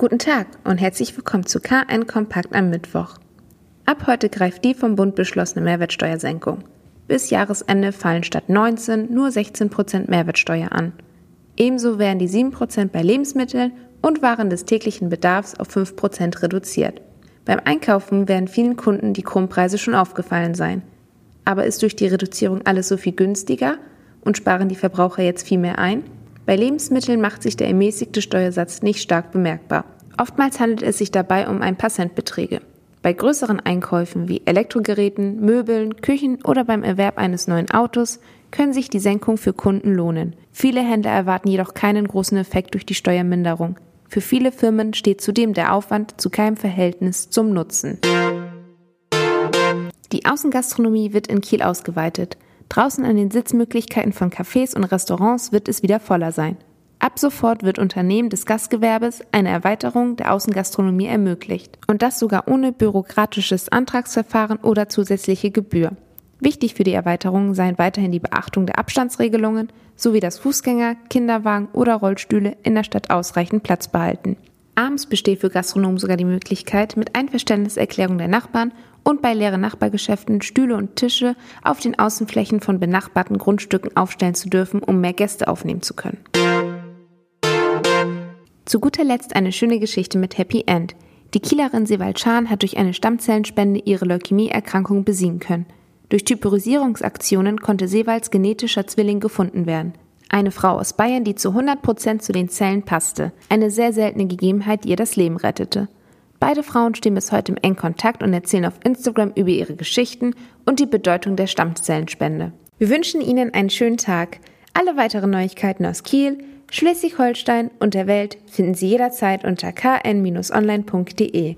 Guten Tag und herzlich willkommen zu KN Kompakt am Mittwoch. Ab heute greift die vom Bund beschlossene Mehrwertsteuersenkung. Bis Jahresende fallen statt 19 nur 16% Mehrwertsteuer an. Ebenso werden die 7% bei Lebensmitteln und Waren des täglichen Bedarfs auf 5% reduziert. Beim Einkaufen werden vielen Kunden die Krummpreise schon aufgefallen sein. Aber ist durch die Reduzierung alles so viel günstiger und sparen die Verbraucher jetzt viel mehr ein? Bei Lebensmitteln macht sich der ermäßigte Steuersatz nicht stark bemerkbar. Oftmals handelt es sich dabei um ein paar Centbeträge. Bei größeren Einkäufen wie Elektrogeräten, Möbeln, Küchen oder beim Erwerb eines neuen Autos können sich die Senkung für Kunden lohnen. Viele Händler erwarten jedoch keinen großen Effekt durch die Steuerminderung. Für viele Firmen steht zudem der Aufwand zu keinem Verhältnis zum Nutzen. Die Außengastronomie wird in Kiel ausgeweitet. Draußen an den Sitzmöglichkeiten von Cafés und Restaurants wird es wieder voller sein. Ab sofort wird Unternehmen des Gastgewerbes eine Erweiterung der Außengastronomie ermöglicht. Und das sogar ohne bürokratisches Antragsverfahren oder zusätzliche Gebühr. Wichtig für die Erweiterung seien weiterhin die Beachtung der Abstandsregelungen sowie dass Fußgänger, Kinderwagen oder Rollstühle in der Stadt ausreichend Platz behalten. Abends besteht für Gastronomen sogar die Möglichkeit, mit Einverständniserklärung der Nachbarn und bei leeren Nachbargeschäften Stühle und Tische auf den Außenflächen von benachbarten Grundstücken aufstellen zu dürfen, um mehr Gäste aufnehmen zu können. Zu guter Letzt eine schöne Geschichte mit Happy End. Die Kielerin Sewald Schahn hat durch eine Stammzellenspende ihre Leukämieerkrankung besiegen können. Durch Typorisierungsaktionen konnte Sewalds genetischer Zwilling gefunden werden. Eine Frau aus Bayern, die zu 100 Prozent zu den Zellen passte. Eine sehr seltene Gegebenheit, die ihr das Leben rettete. Beide Frauen stehen bis heute im engen Kontakt und erzählen auf Instagram über ihre Geschichten und die Bedeutung der Stammzellenspende. Wir wünschen Ihnen einen schönen Tag. Alle weiteren Neuigkeiten aus Kiel, Schleswig-Holstein und der Welt finden Sie jederzeit unter kn-online.de.